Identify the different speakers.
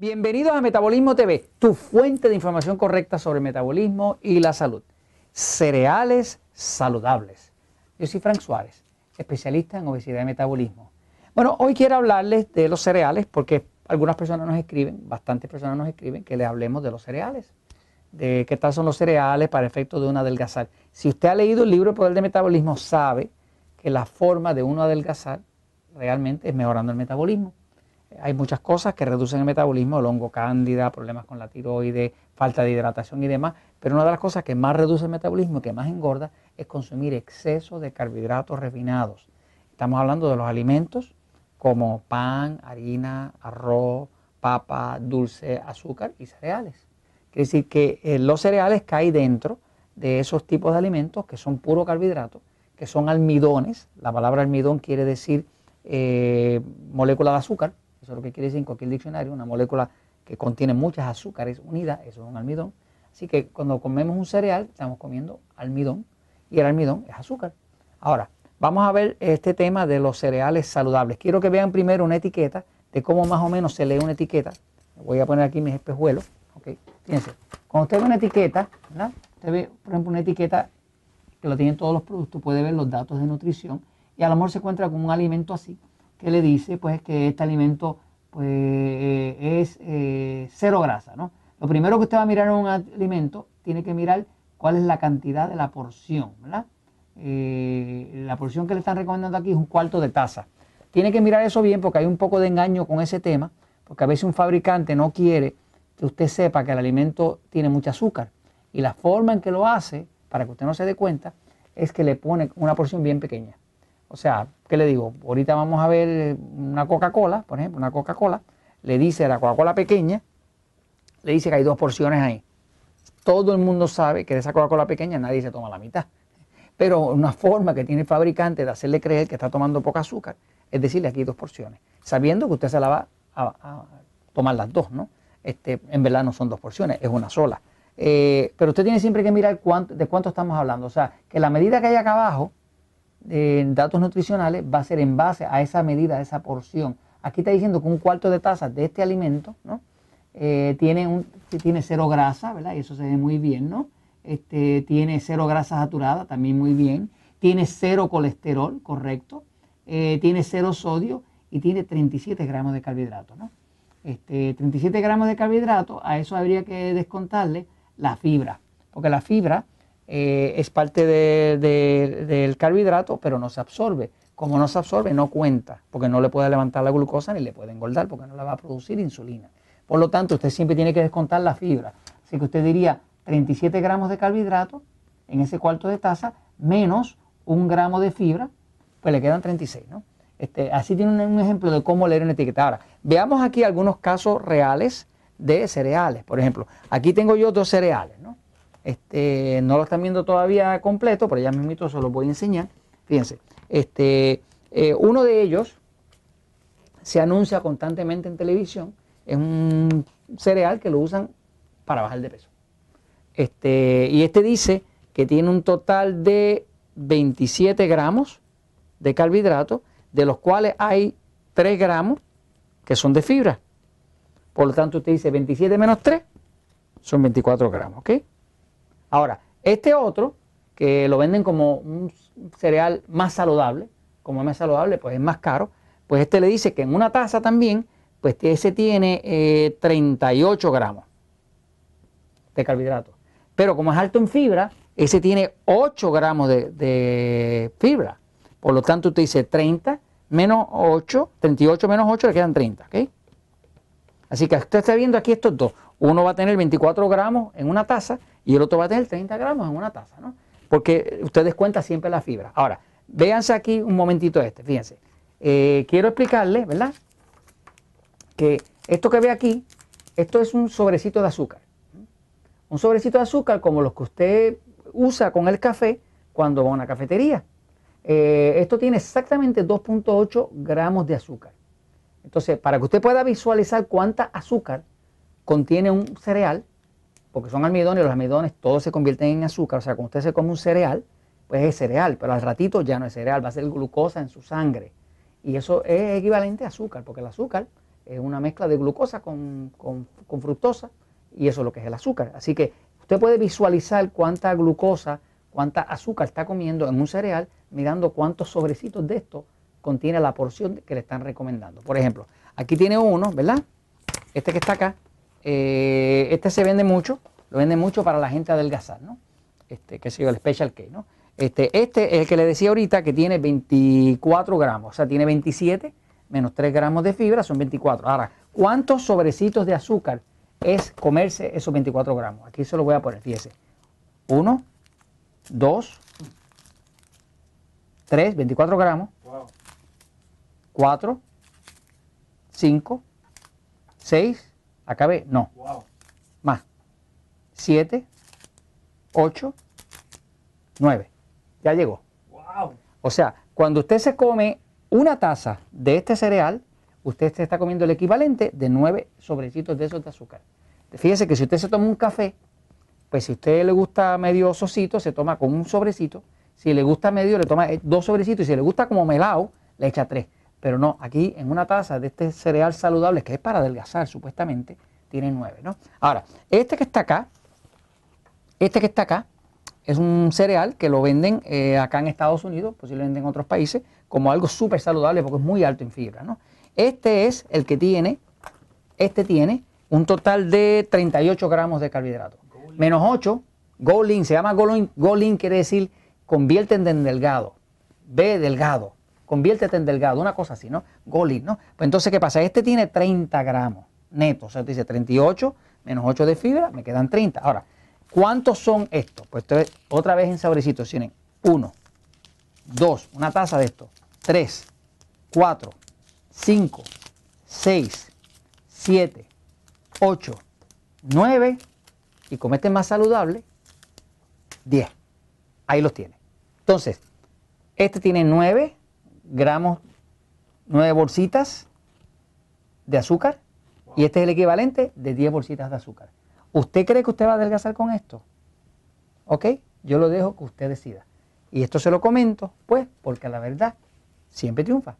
Speaker 1: Bienvenidos a Metabolismo TV, tu fuente de información correcta sobre metabolismo y la salud. Cereales saludables. Yo soy Frank Suárez, especialista en obesidad y metabolismo. Bueno, hoy quiero hablarles de los cereales porque algunas personas nos escriben, bastantes personas nos escriben que le hablemos de los cereales, de qué tal son los cereales para efecto de un adelgazar. Si usted ha leído el libro El Poder del Metabolismo, sabe que la forma de uno adelgazar realmente es mejorando el metabolismo hay muchas cosas que reducen el metabolismo, el hongo cándida, problemas con la tiroides, falta de hidratación y demás, pero una de las cosas que más reduce el metabolismo y que más engorda es consumir exceso de carbohidratos refinados. Estamos hablando de los alimentos como pan, harina, arroz, papa, dulce, azúcar y cereales. Quiere decir que eh, los cereales caen dentro de esos tipos de alimentos que son puro carbohidratos, que son almidones. La palabra almidón quiere decir eh, molécula de azúcar, eso es lo que quiere decir en cualquier diccionario, una molécula que contiene muchas azúcares unidas, eso es un almidón. Así que cuando comemos un cereal, estamos comiendo almidón y el almidón es azúcar. Ahora, vamos a ver este tema de los cereales saludables. Quiero que vean primero una etiqueta de cómo más o menos se lee una etiqueta. Voy a poner aquí mis espejuelos. Okay. Fíjense, cuando usted ve una etiqueta, usted ve, por ejemplo, una etiqueta que lo tienen todos los productos, puede ver los datos de nutrición y a lo mejor se encuentra con un alimento así que le dice pues que este alimento pues, eh, es eh, cero grasa. ¿no? Lo primero que usted va a mirar en un alimento, tiene que mirar cuál es la cantidad de la porción. ¿verdad? Eh, la porción que le están recomendando aquí es un cuarto de taza. Tiene que mirar eso bien porque hay un poco de engaño con ese tema, porque a veces un fabricante no quiere que usted sepa que el alimento tiene mucho azúcar. Y la forma en que lo hace, para que usted no se dé cuenta, es que le pone una porción bien pequeña. O sea, ¿qué le digo? Ahorita vamos a ver una Coca-Cola, por ejemplo, una Coca-Cola, le dice a la Coca-Cola pequeña, le dice que hay dos porciones ahí. Todo el mundo sabe que de esa Coca-Cola pequeña nadie se toma la mitad. Pero una forma que tiene el fabricante de hacerle creer que está tomando poca azúcar es decirle aquí dos porciones, sabiendo que usted se la va a, tomar las dos, ¿no? Este, en verdad no son dos porciones, es una sola. Eh, pero usted tiene siempre que mirar de cuánto estamos hablando. O sea, que la medida que hay acá abajo en datos nutricionales va a ser en base a esa medida, a esa porción. Aquí está diciendo que un cuarto de taza de este alimento ¿no? Eh, tiene, un, tiene cero grasa, ¿verdad? Y eso se ve muy bien, ¿no? Este, tiene cero grasa saturada, también muy bien. Tiene cero colesterol, correcto. Eh, tiene cero sodio y tiene 37 gramos de carbohidratos, ¿no? Este, 37 gramos de carbohidratos, a eso habría que descontarle la fibra, porque la fibra eh, es parte del carbohidrato, pero no se absorbe. Como no se absorbe, no cuenta, porque no le puede levantar la glucosa ni le puede engordar, porque no la va a producir insulina. Por lo tanto, usted siempre tiene que descontar la fibra. Así que usted diría 37 gramos de carbohidrato en ese cuarto de taza, menos un gramo de fibra, pues le quedan 36, ¿no? Este, así tiene un, un, ejemplo de cómo leer una etiqueta. Ahora, veamos aquí algunos casos reales de cereales. Por ejemplo, aquí tengo yo dos cereales, ¿no? Este, no lo están viendo todavía completo, pero ya mismo se los voy a enseñar. Fíjense, este, eh, uno de ellos se anuncia constantemente en televisión. Es un cereal que lo usan para bajar de peso. Este, y este dice que tiene un total de 27 gramos de carbohidratos, de los cuales hay 3 gramos que son de fibra. Por lo tanto, usted dice 27 menos 3 son 24 gramos, ¿ok? Ahora, este otro, que lo venden como un cereal más saludable, como es más saludable, pues es más caro, pues este le dice que en una taza también, pues ese tiene 38 eh, gramos de carbohidratos. Pero como es alto en fibra, ese tiene 8 gramos de, fibra. Por lo tanto, usted dice 30 menos 8, 38 menos 8 le quedan 30, ¿ok? Así que usted está viendo aquí estos dos. Uno va a tener 24 gramos en una taza y el otro va a tener 30 gramos en una taza, ¿no? Porque usted descuenta siempre la fibra. Ahora, véanse aquí un momentito este, fíjense. Eh, quiero explicarle, ¿verdad? Que esto que ve aquí, esto es un sobrecito de azúcar. Un sobrecito de azúcar como los que usted usa con el café cuando va a una cafetería. Eh, esto tiene exactamente 2.8 gramos de azúcar. Entonces, para que usted pueda visualizar cuánta azúcar contiene un cereal, porque son almidones y los almidones todos se convierten en azúcar, o sea, cuando usted se come un cereal, pues es cereal, pero al ratito ya no es cereal, va a ser glucosa en su sangre. Y eso es equivalente a azúcar, porque el azúcar es una mezcla de glucosa con, con fructosa y eso es lo que es el azúcar. Así que usted puede visualizar cuánta glucosa, cuánta azúcar está comiendo en un cereal mirando cuántos sobrecitos de esto contiene la porción que le están recomendando. Por ejemplo, aquí tiene uno, ¿verdad? Este que está acá, eh, este se vende mucho, lo vende mucho para la gente adelgazar, ¿no? Este, que sé yo, el Special K, ¿no? Este, este es el que le decía ahorita que tiene 24 gramos, o sea, tiene 27 menos 3 gramos de fibra, son 24. Ahora, ¿cuántos sobrecitos de azúcar es comerse esos 24 gramos? Aquí se lo voy a poner, fíjese. 1, 2, 3, 24 gramos. 4, 5, 6, acabé, no. Más. 7, 8, 9. Ya llegó. O sea, cuando usted se come una taza de este cereal, usted se está comiendo el equivalente de 9 sobrecitos de esos de azúcar. Fíjese que si usted se toma un café, pues si a usted le gusta medio sosito, se toma con un sobrecito. Si le gusta medio, le toma dos sobrecitos. Y si le gusta como melado, le echa tres. Pero no, aquí en una taza de este cereal saludable, que es para adelgazar supuestamente, tiene nueve, ¿no? Ahora, este que está acá, este que está acá, es un cereal que lo venden eh, acá en Estados Unidos, posiblemente en otros países, como algo súper saludable porque es muy alto en fibra, ¿no? Este es el que tiene, este tiene un total de 38 gramos de carbohidratos. Menos 8, Golin, se llama Golin, Golin quiere decir conviértete en delgado, ve delgado conviértete en delgado, una cosa así, ¿no? Golin, ¿no? Pues entonces, ¿qué pasa? Este tiene 30 gramos netos, o sea, te dice 38 menos 8 de fibra, me quedan 30. Ahora, ¿cuántos son estos? Pues otra vez en sabrecitos, tienen 1, 2, una taza de esto, 3, 4, 5, 6, 7, 8, 9 y como este es más saludable, 10. Ahí los tiene. Entonces, este tiene 9 gramos, 9 bolsitas de azúcar y este es el equivalente de 10 bolsitas de azúcar. ¿Usted cree que usted va a adelgazar con esto? ¿Ok? Yo lo dejo que usted decida. Y esto se lo comento, pues, porque la verdad siempre triunfa.